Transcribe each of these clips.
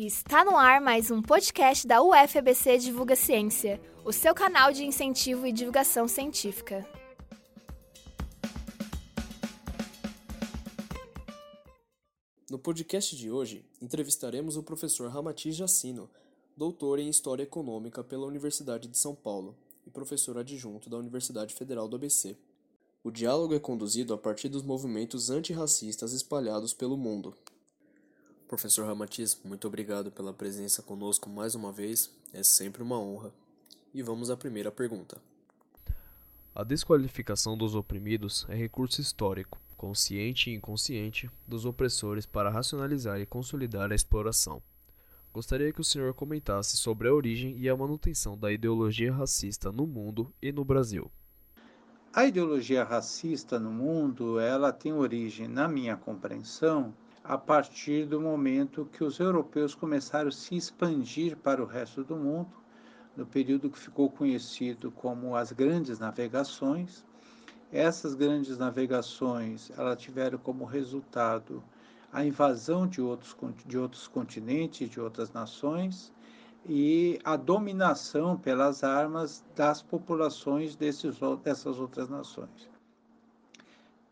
Está no ar mais um podcast da UFABC Divulga Ciência, o seu canal de incentivo e divulgação científica. No podcast de hoje, entrevistaremos o professor Ramati Jacino, doutor em História Econômica pela Universidade de São Paulo e professor adjunto da Universidade Federal do ABC. O diálogo é conduzido a partir dos movimentos antirracistas espalhados pelo mundo. Professor Ramatiz, muito obrigado pela presença conosco mais uma vez, é sempre uma honra. E vamos à primeira pergunta. A desqualificação dos oprimidos é recurso histórico, consciente e inconsciente, dos opressores para racionalizar e consolidar a exploração. Gostaria que o senhor comentasse sobre a origem e a manutenção da ideologia racista no mundo e no Brasil. A ideologia racista no mundo, ela tem origem, na minha compreensão, a partir do momento que os europeus começaram a se expandir para o resto do mundo, no período que ficou conhecido como as grandes navegações. Essas grandes navegações, tiveram como resultado a invasão de outros, de outros continentes, de outras nações, e a dominação pelas armas das populações desses, dessas outras nações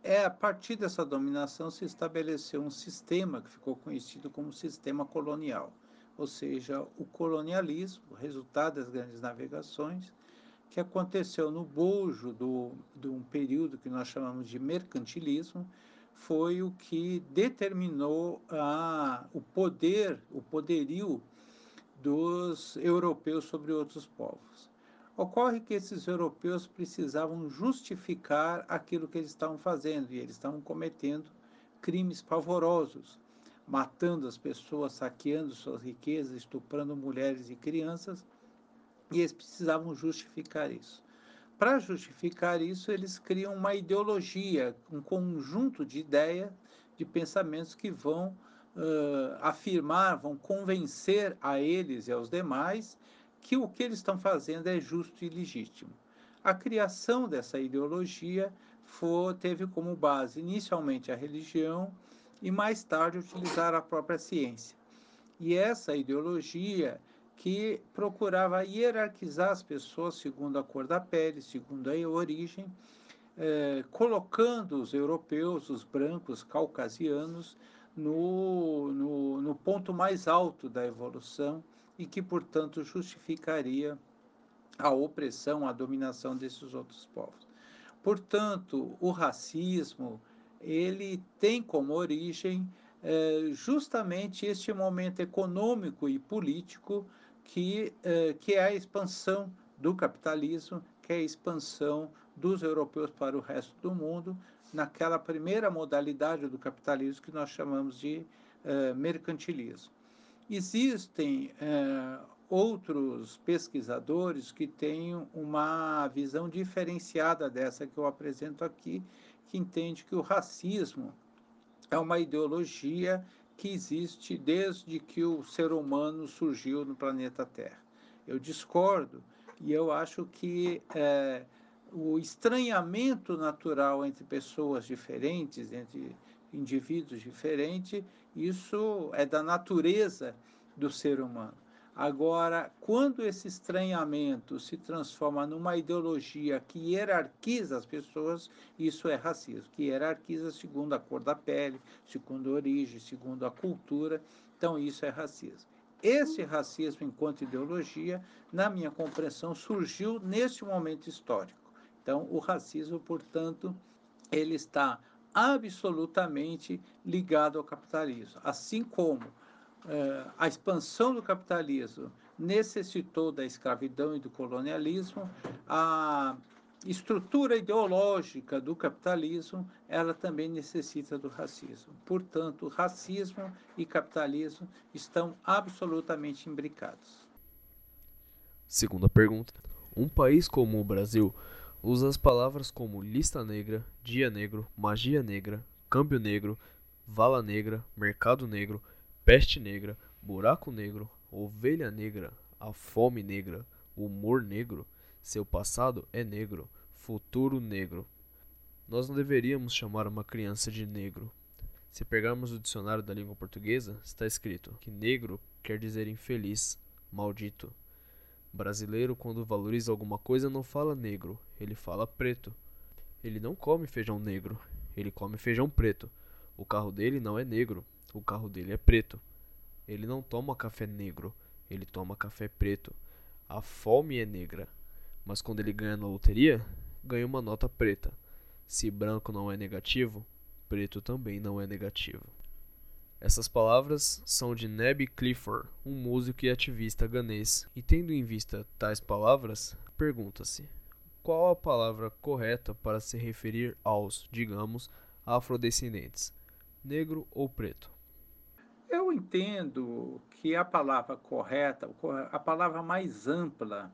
é a partir dessa dominação se estabeleceu um sistema que ficou conhecido como sistema colonial, ou seja, o colonialismo, resultado das grandes navegações, que aconteceu no bojo do, de um período que nós chamamos de mercantilismo, foi o que determinou a, o poder, o poderio dos europeus sobre outros povos. Ocorre que esses europeus precisavam justificar aquilo que eles estavam fazendo e eles estavam cometendo crimes pavorosos, matando as pessoas, saqueando suas riquezas, estuprando mulheres e crianças, e eles precisavam justificar isso. Para justificar isso, eles criam uma ideologia, um conjunto de ideias, de pensamentos que vão uh, afirmar, vão convencer a eles e aos demais que o que eles estão fazendo é justo e legítimo. A criação dessa ideologia foi, teve como base inicialmente a religião e mais tarde utilizar a própria ciência. E essa ideologia que procurava hierarquizar as pessoas segundo a cor da pele, segundo a origem, eh, colocando os europeus, os brancos, caucasianos, no, no, no ponto mais alto da evolução e que, portanto, justificaria a opressão, a dominação desses outros povos. Portanto, o racismo ele tem como origem é, justamente este momento econômico e político que, é, que é a expansão do capitalismo, que é a expansão dos europeus para o resto do mundo, naquela primeira modalidade do capitalismo que nós chamamos de é, mercantilismo. Existem é, outros pesquisadores que têm uma visão diferenciada dessa que eu apresento aqui, que entende que o racismo é uma ideologia que existe desde que o ser humano surgiu no planeta Terra. Eu discordo e eu acho que é, o estranhamento natural entre pessoas diferentes, entre indivíduos diferentes, isso é da natureza do ser humano. Agora, quando esse estranhamento se transforma numa ideologia que hierarquiza as pessoas, isso é racismo, que hierarquiza segundo a cor da pele, segundo a origem, segundo a cultura, então isso é racismo. Esse racismo, enquanto ideologia, na minha compreensão, surgiu neste momento histórico. Então, o racismo, portanto, ele está absolutamente ligado ao capitalismo. Assim como eh, a expansão do capitalismo necessitou da escravidão e do colonialismo, a estrutura ideológica do capitalismo, ela também necessita do racismo. Portanto, racismo e capitalismo estão absolutamente imbricados. Segunda pergunta. Um país como o Brasil usa as palavras como lista negra, dia negro, magia negra, câmbio negro, vala negra, mercado negro, peste negra, buraco negro, ovelha negra, a fome negra, humor negro, seu passado é negro, futuro negro. Nós não deveríamos chamar uma criança de negro. Se pegarmos o dicionário da língua portuguesa, está escrito que negro quer dizer infeliz, maldito. Brasileiro, quando valoriza alguma coisa, não fala negro, ele fala preto. Ele não come feijão negro, ele come feijão preto. O carro dele não é negro, o carro dele é preto. Ele não toma café negro, ele toma café preto. A fome é negra, mas quando ele ganha na loteria, ganha uma nota preta. Se branco não é negativo, preto também não é negativo. Essas palavras são de Neb Clifford, um músico e ativista ganês, e tendo em vista tais palavras, pergunta-se: qual a palavra correta para se referir aos, digamos, afrodescendentes, negro ou preto? Eu entendo que a palavra correta, a palavra mais ampla,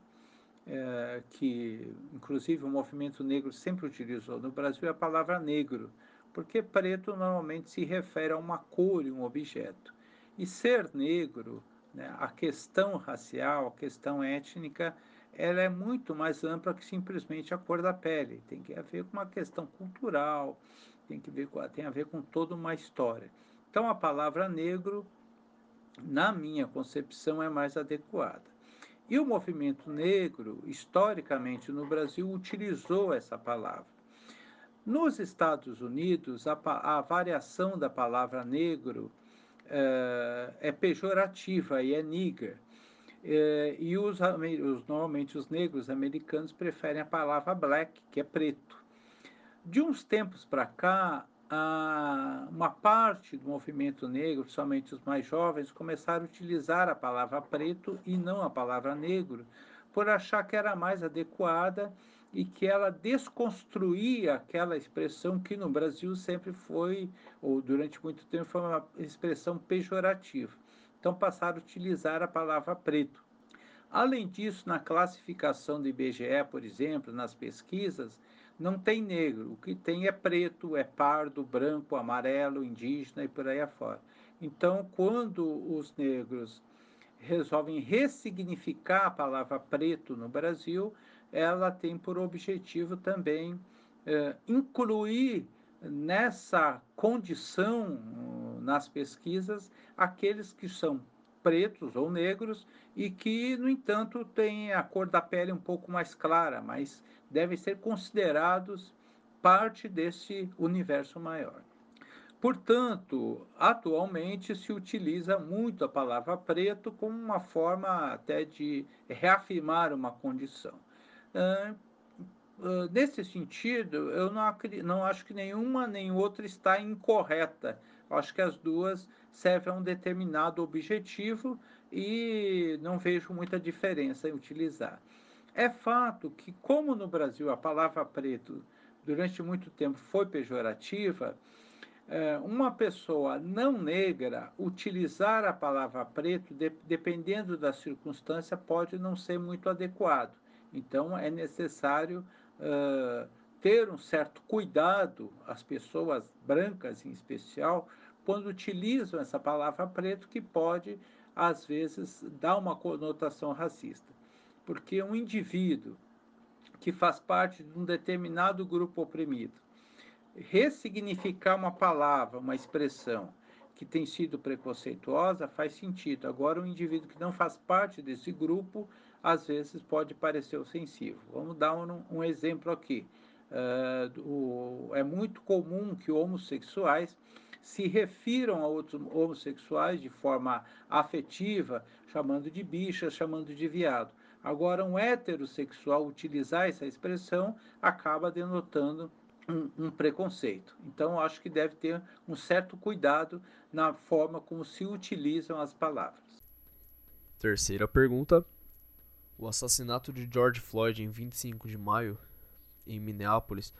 é, que inclusive o movimento negro sempre utilizou no Brasil, é a palavra negro porque preto normalmente se refere a uma cor e um objeto. E ser negro, né, a questão racial, a questão étnica, ela é muito mais ampla que simplesmente a cor da pele. Tem que ver com uma questão cultural, tem, que ver, tem a ver com toda uma história. Então, a palavra negro, na minha concepção, é mais adequada. E o movimento negro, historicamente no Brasil, utilizou essa palavra. Nos Estados Unidos, a, a variação da palavra negro é, é pejorativa e é nigger. É, e os, os, normalmente os negros americanos preferem a palavra black, que é preto. De uns tempos para cá, uma parte do movimento negro, principalmente os mais jovens, começaram a utilizar a palavra preto e não a palavra negro, por achar que era mais adequada e que ela desconstruía aquela expressão que no Brasil sempre foi, ou durante muito tempo, foi uma expressão pejorativa. Então passaram a utilizar a palavra preto. Além disso, na classificação do IBGE, por exemplo, nas pesquisas, não tem negro. O que tem é preto, é pardo, branco, amarelo, indígena e por aí afora. Então, quando os negros resolvem ressignificar a palavra preto no Brasil, ela tem por objetivo também é, incluir nessa condição nas pesquisas aqueles que são pretos ou negros e que, no entanto, têm a cor da pele um pouco mais clara, mas devem ser considerados parte desse universo maior. Portanto, atualmente se utiliza muito a palavra preto como uma forma até de reafirmar uma condição. Nesse sentido, eu não, não acho que nenhuma nem outra está incorreta. Eu acho que as duas servem a um determinado objetivo e não vejo muita diferença em utilizar. É fato que, como no Brasil a palavra preto durante muito tempo foi pejorativa, é, uma pessoa não negra utilizar a palavra preto, dependendo da circunstância, pode não ser muito adequado. Então, é necessário uh, ter um certo cuidado, as pessoas brancas em especial, quando utilizam essa palavra preto, que pode, às vezes, dar uma conotação racista. Porque um indivíduo que faz parte de um determinado grupo oprimido, ressignificar uma palavra, uma expressão que tem sido preconceituosa, faz sentido. Agora, um indivíduo que não faz parte desse grupo, às vezes pode parecer ofensivo. Vamos dar um, um exemplo aqui. Uh, é muito comum que homossexuais se refiram a outros homossexuais de forma afetiva, chamando de bicha, chamando de viado. Agora, um heterossexual utilizar essa expressão acaba denotando um, um, preconceito. Então, acho que deve ter um certo cuidado na forma como se utilizam as palavras. Terceira pergunta o assassinato de George Floyd em 25 de maio, em Minneapolis,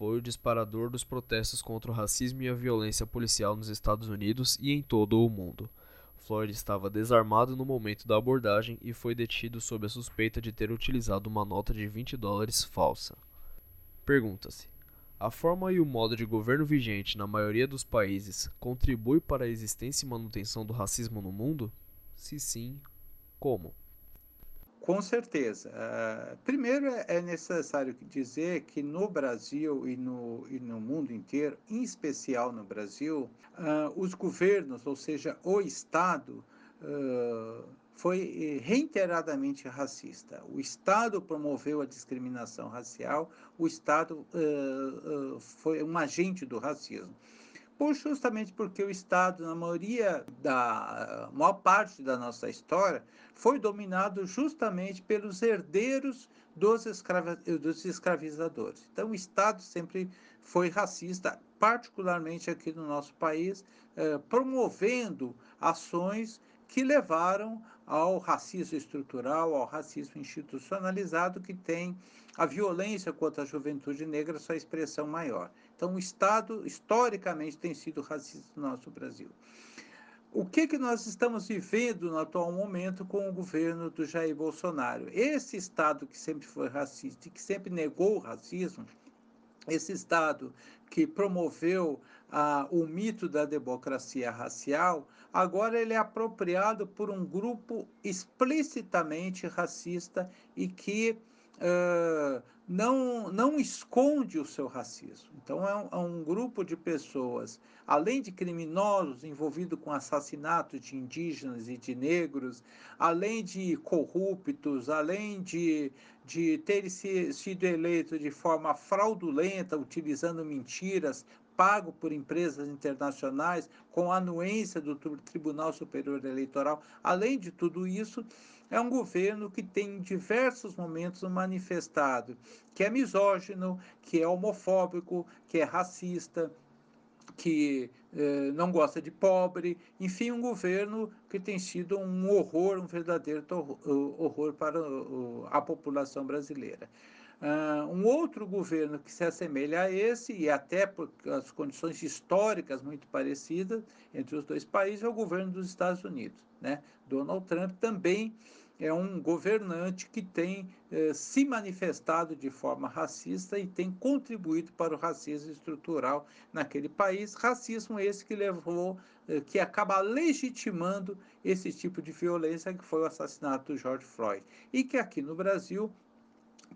foi o disparador dos protestos contra o racismo e a violência policial nos Estados Unidos e em todo o mundo. Floyd estava desarmado no momento da abordagem e foi detido sob a suspeita de ter utilizado uma nota de 20 dólares falsa. Pergunta-se: a forma e o modo de governo vigente na maioria dos países contribui para a existência e manutenção do racismo no mundo? Se sim, como? Com certeza. Uh, primeiro, é, é necessário dizer que no Brasil e no, e no mundo inteiro, em especial no Brasil, uh, os governos, ou seja, o Estado, uh, foi reiteradamente racista. O Estado promoveu a discriminação racial, o Estado foi um agente do racismo por justamente porque o Estado, na maioria da maior parte da nossa história, foi dominado justamente pelos herdeiros dos, escravi dos escravizadores. Então, o Estado sempre foi racista, particularmente aqui no nosso país, eh, promovendo ações que levaram ao racismo estrutural, ao racismo institucionalizado, que tem a violência contra a juventude negra sua expressão maior. Então, o Estado, historicamente, tem sido racista no nosso Brasil. O que, que nós estamos vivendo no atual momento com o governo do Jair Bolsonaro? Esse Estado que sempre foi racista e que sempre negou o racismo, esse Estado que promoveu ah, o mito da democracia racial, agora ele é apropriado por um grupo explicitamente racista e que uh, não, não esconde o seu racismo. Então, é um, é um, grupo de pessoas, além de criminosos envolvidos com assassinato de indígenas e de negros, além de corruptos, além de, de terem sido eleitos de forma fraudulenta, utilizando mentiras, pago por empresas internacionais, com anuência do Tribunal Superior Eleitoral. Além de tudo isso, é um governo que tem em diversos momentos manifestado que é misógino, que é homofóbico, que é racista, que eh, não gosta de pobre, enfim, um governo que tem sido um horror, um verdadeiro horror para a população brasileira. Uh, um outro governo que se assemelha a esse, e até por as condições históricas muito parecidas entre os dois países, é o governo dos Estados Unidos. Né? Donald Trump também é um governante que tem eh, se manifestado de forma racista e tem contribuído para o racismo estrutural naquele país. Racismo esse que levou, eh, que acaba legitimando esse tipo de violência que foi o assassinato do George Floyd. E que aqui no Brasil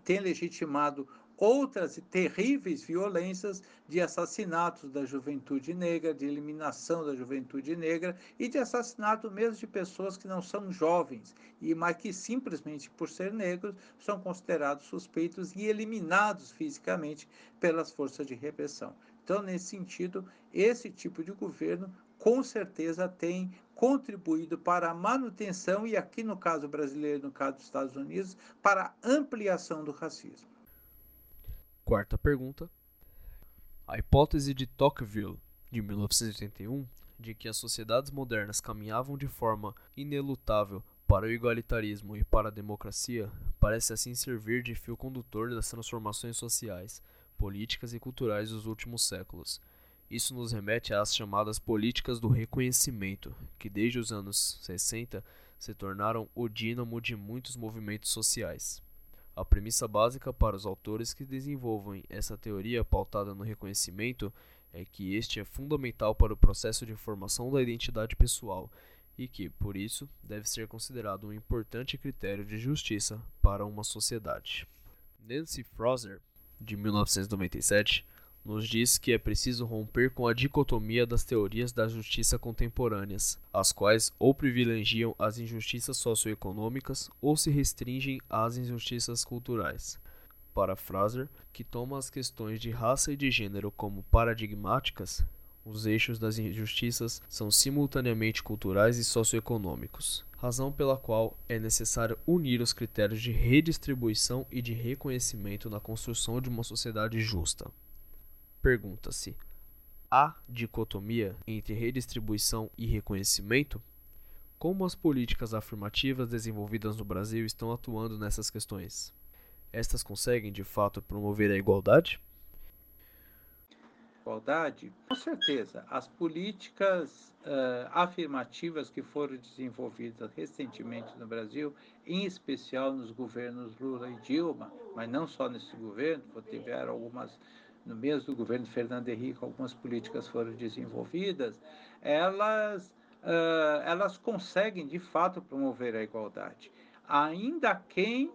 tem legitimado outras terríveis violências de assassinatos da juventude negra, de eliminação da juventude negra e de assassinato mesmo de pessoas que não são jovens, e mas que simplesmente por ser negros são considerados suspeitos e eliminados fisicamente pelas forças de repressão. Então, nesse sentido, esse tipo de governo com certeza tem contribuído para a manutenção e aqui no caso brasileiro, no caso dos Estados Unidos, para a ampliação do racismo. Quarta pergunta. A hipótese de Tocqueville, de 1981, de que as sociedades modernas caminhavam de forma inelutável para o igualitarismo e para a democracia, parece assim servir de fio condutor das transformações sociais, políticas e culturais dos últimos séculos. Isso nos remete às chamadas políticas do reconhecimento, que desde os anos 60 se tornaram o dínamo de muitos movimentos sociais. A premissa básica para os autores que desenvolvem essa teoria pautada no reconhecimento é que este é fundamental para o processo de formação da identidade pessoal e que, por isso, deve ser considerado um importante critério de justiça para uma sociedade. Nancy Fraser, de 1997, nos diz que é preciso romper com a dicotomia das teorias da justiça contemporâneas, as quais ou privilegiam as injustiças socioeconômicas ou se restringem às injustiças culturais. Para Fraser, que toma as questões de raça e de gênero como paradigmáticas, os eixos das injustiças são simultaneamente culturais e socioeconômicos, razão pela qual é necessário unir os critérios de redistribuição e de reconhecimento na construção de uma sociedade justa. Pergunta-se: há dicotomia entre redistribuição e reconhecimento? Como as políticas afirmativas desenvolvidas no Brasil estão atuando nessas questões? Estas conseguem, de fato, promover a igualdade? Igualdade? Com certeza. As políticas uh, afirmativas que foram desenvolvidas recentemente no Brasil, em especial nos governos Lula e Dilma, mas não só nesse governo, tiveram algumas no mesmo do governo Fernando Henrique, algumas políticas foram desenvolvidas, elas, uh, elas conseguem de fato promover a igualdade. ainda quem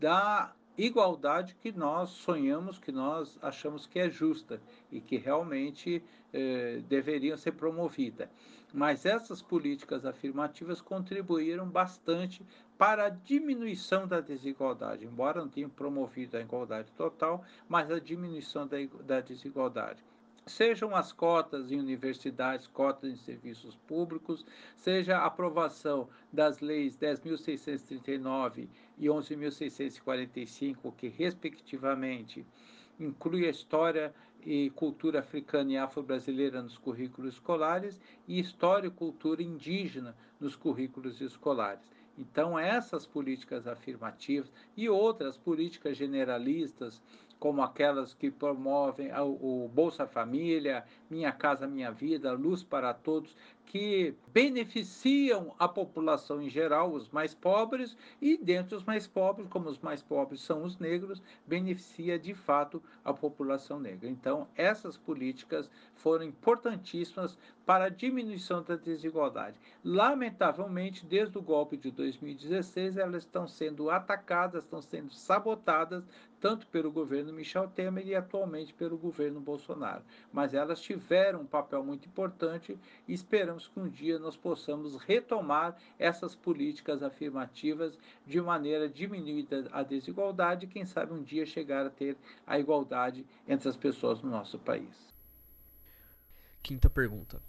da igualdade que nós sonhamos, que nós achamos que é justa e que realmente eh, deveriam ser promovida. Mas essas políticas afirmativas contribuíram bastante para a diminuição da desigualdade, embora não tenham promovido a igualdade total, mas a diminuição da, da desigualdade sejam as cotas em universidades, cotas em serviços públicos, seja a aprovação das leis 10.639 e 11.645, que, respectivamente, inclui a história e cultura africana e afro-brasileira nos currículos escolares e história e cultura indígena nos currículos escolares. Então, essas políticas afirmativas e outras políticas generalistas como aquelas que promovem o Bolsa Família, Minha Casa Minha Vida, Luz para Todos, que beneficiam a população em geral, os mais pobres, e dentre os mais pobres, como os mais pobres são os negros, beneficia de fato a população negra. Então, essas políticas foram importantíssimas para a diminuição da desigualdade. Lamentavelmente, desde o golpe de 2016, elas estão sendo atacadas, estão sendo sabotadas, tanto pelo governo Michel Temer e atualmente pelo governo Bolsonaro. Mas elas tiveram um papel muito importante e esperamos que um dia nós possamos retomar essas políticas afirmativas de maneira a diminuir a desigualdade e, quem sabe, um dia chegar a ter a igualdade entre as pessoas no nosso país. Quinta pergunta.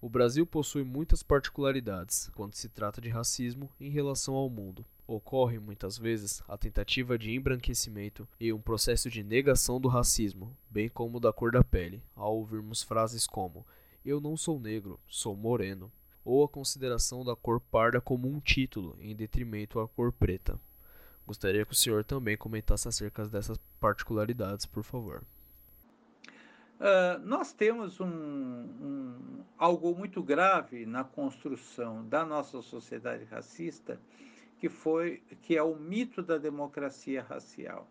O Brasil possui muitas particularidades quando se trata de racismo em relação ao mundo. Ocorre muitas vezes a tentativa de embranquecimento e um processo de negação do racismo, bem como da cor da pele, ao ouvirmos frases como eu não sou negro, sou moreno, ou a consideração da cor parda como um título em detrimento à cor preta. Gostaria que o senhor também comentasse acerca dessas particularidades, por favor. Uh, nós temos um, um, algo muito grave na construção da nossa sociedade racista, que foi que é o mito da democracia racial.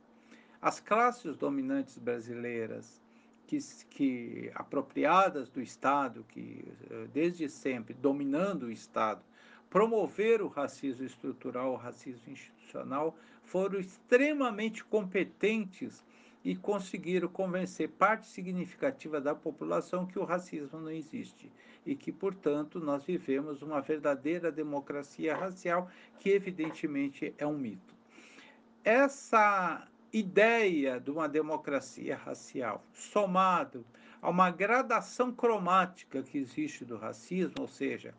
As classes dominantes brasileiras, que, que apropriadas do Estado, que eh, desde sempre dominando o Estado, promoveram o racismo estrutural, o racismo institucional, foram extremamente competentes e conseguiram convencer parte significativa da população que o racismo não existe e que, portanto, nós vivemos uma verdadeira democracia racial, que evidentemente é um mito. Essa ideia de uma democracia racial, somado a uma gradação cromática que existe do racismo, ou seja,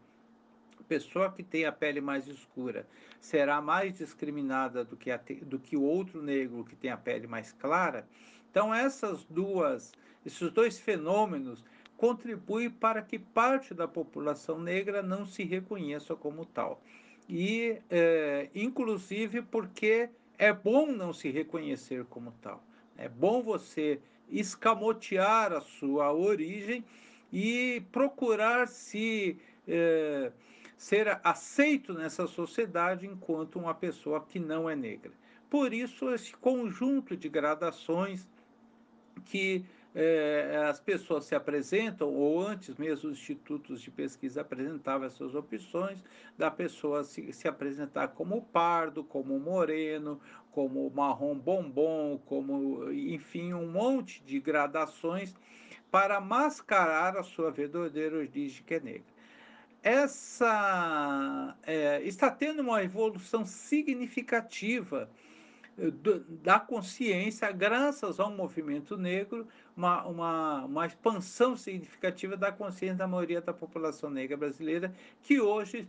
pessoa que tem a pele mais escura será mais discriminada do que, a, do que o outro negro que tem a pele mais clara. Então, essas duas, esses dois fenômenos contribuem para que parte da população negra não se reconheça como tal. E, é, inclusive, porque é bom não se reconhecer como tal. É bom você escamotear a sua origem e procurar se é, ser aceito nessa sociedade enquanto uma pessoa que não é negra. Por isso, esse conjunto de gradações que é, as pessoas se apresentam, ou antes mesmo os institutos de pesquisa apresentavam essas opções, da pessoa se, se apresentar como pardo, como moreno, como marrom bombom, como, enfim, um monte de gradações para mascarar a sua verdadeira origem que é negra essa é, está tendo uma evolução significativa eh, do, da consciência, graças ao movimento negro, uma, uma, uma expansão significativa da consciência da maioria da população negra brasileira, que hoje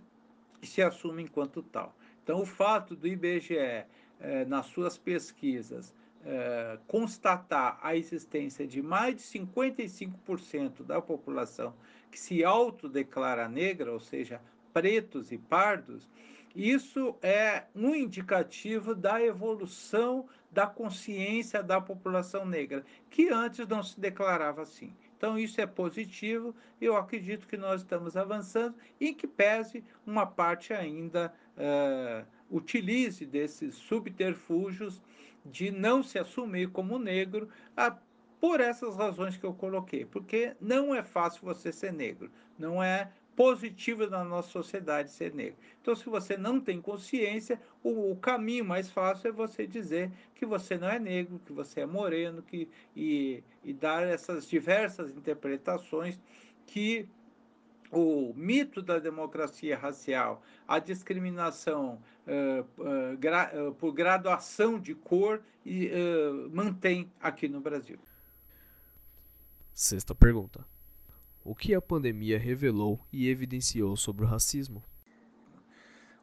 se assume enquanto tal. Então, o fato do IBGE, é, nas suas pesquisas, é, constatar a existência de mais de 55% da população que se autodeclara negra, ou seja, pretos e pardos, isso é um indicativo da evolução da consciência da população negra, que antes não se declarava assim. Então, isso é positivo, eu acredito que nós estamos avançando e que pese uma parte ainda uh, utilize desses subterfúgios de não se assumir como negro, por essas razões que eu coloquei, porque não é fácil você ser negro, não é positivo na nossa sociedade ser negro. Então, se você não tem consciência, o, o, caminho mais fácil é você dizer que você não é negro, que você é moreno, que, e, e dar essas diversas interpretações que o mito da democracia racial, a discriminação uh, uh, gra uh, por graduação de cor mantém aqui no Brasil. Sexta pergunta. O que a pandemia revelou e evidenciou sobre o racismo?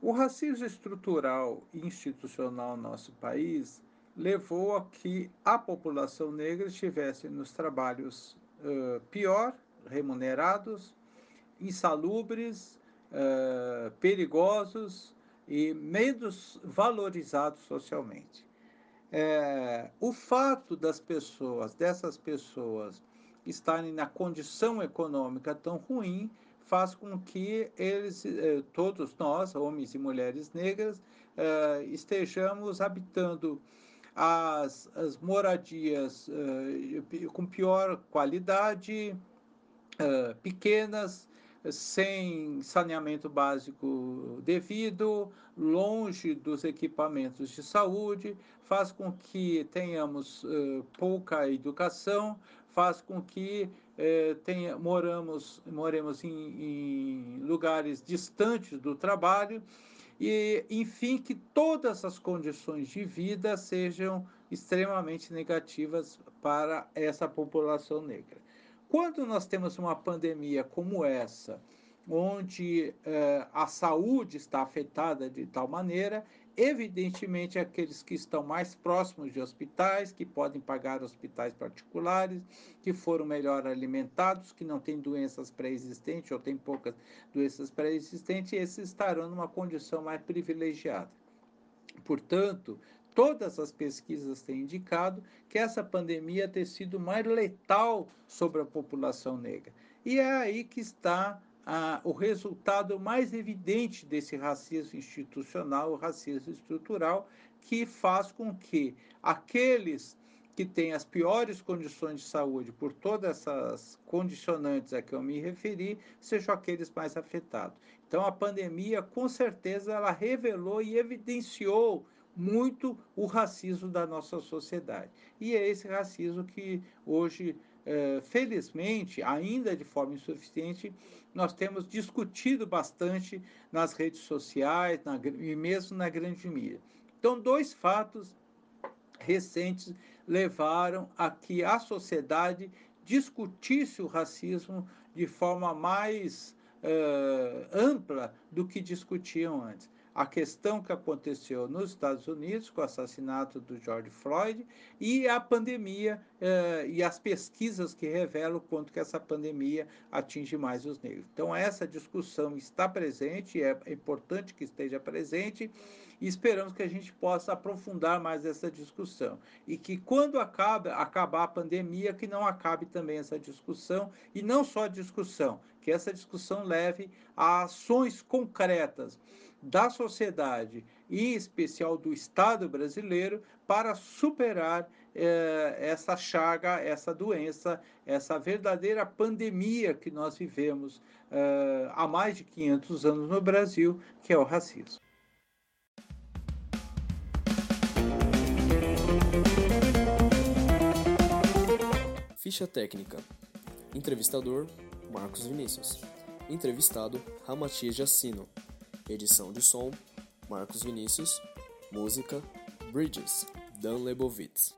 O racismo estrutural e institucional no nosso país levou a que a população negra estivesse nos trabalhos pior remunerados, insalubres, uh, perigosos e menos valorizados socialmente. É, o fato das pessoas, dessas pessoas, estarem na condição econômica tão ruim, faz com que eles, eh, todos nós, homens e mulheres negras, eh, estejamos habitando as, as moradias eh, com pior qualidade, pequenas, sem saneamento básico devido, longe dos equipamentos de saúde, faz com que tenhamos pouca educação, faz com que uh, tenha, moramos, moremos em, em lugares distantes do trabalho e, enfim, que todas as condições de vida sejam extremamente negativas para essa população negra. Quando nós temos uma pandemia como essa, onde eh, a saúde está afetada de tal maneira, evidentemente aqueles que estão mais próximos de hospitais, que podem pagar hospitais particulares, que foram melhor alimentados, que não têm doenças pré-existentes ou têm poucas doenças pré-existentes, esses estarão numa condição mais privilegiada. Portanto, todas as pesquisas têm indicado que essa pandemia tem sido mais letal sobre a população negra. E é aí que está o resultado mais evidente desse racismo institucional, o racismo estrutural, que faz com que aqueles que têm as piores condições de saúde, por todas essas condicionantes a que eu me referi, sejam aqueles mais afetados. Então, a pandemia, com certeza, ela revelou e evidenciou muito o racismo da nossa sociedade. E é esse racismo que hoje, é, felizmente, ainda de forma insuficiente, nós temos discutido bastante nas redes sociais na, e mesmo na grande mídia. Então, dois fatos recentes levaram a que a sociedade discutisse o racismo de forma mais uh, ampla do que discutiam antes a questão que aconteceu nos Estados Unidos com o assassinato do George Floyd e a pandemia eh, e as pesquisas que revelam quanto que essa pandemia atinge mais os negros. Então essa discussão está presente, é importante que esteja presente e esperamos que a gente possa aprofundar mais essa discussão e que quando acabe, acabar a pandemia que não acabe também essa discussão e não só a discussão, que essa discussão leve a ações concretas da sociedade e em especial do Estado brasileiro para superar eh, essa chaga, essa doença, essa verdadeira pandemia que nós vivemos eh, há mais de 500 anos no Brasil, que é o racismo. Ficha técnica. Entrevistador Marcos Vinícius. Entrevistado Ramatias Jacino. Edição de som, Marcos Vinícius. Música, Bridges, Dan Lebovitz.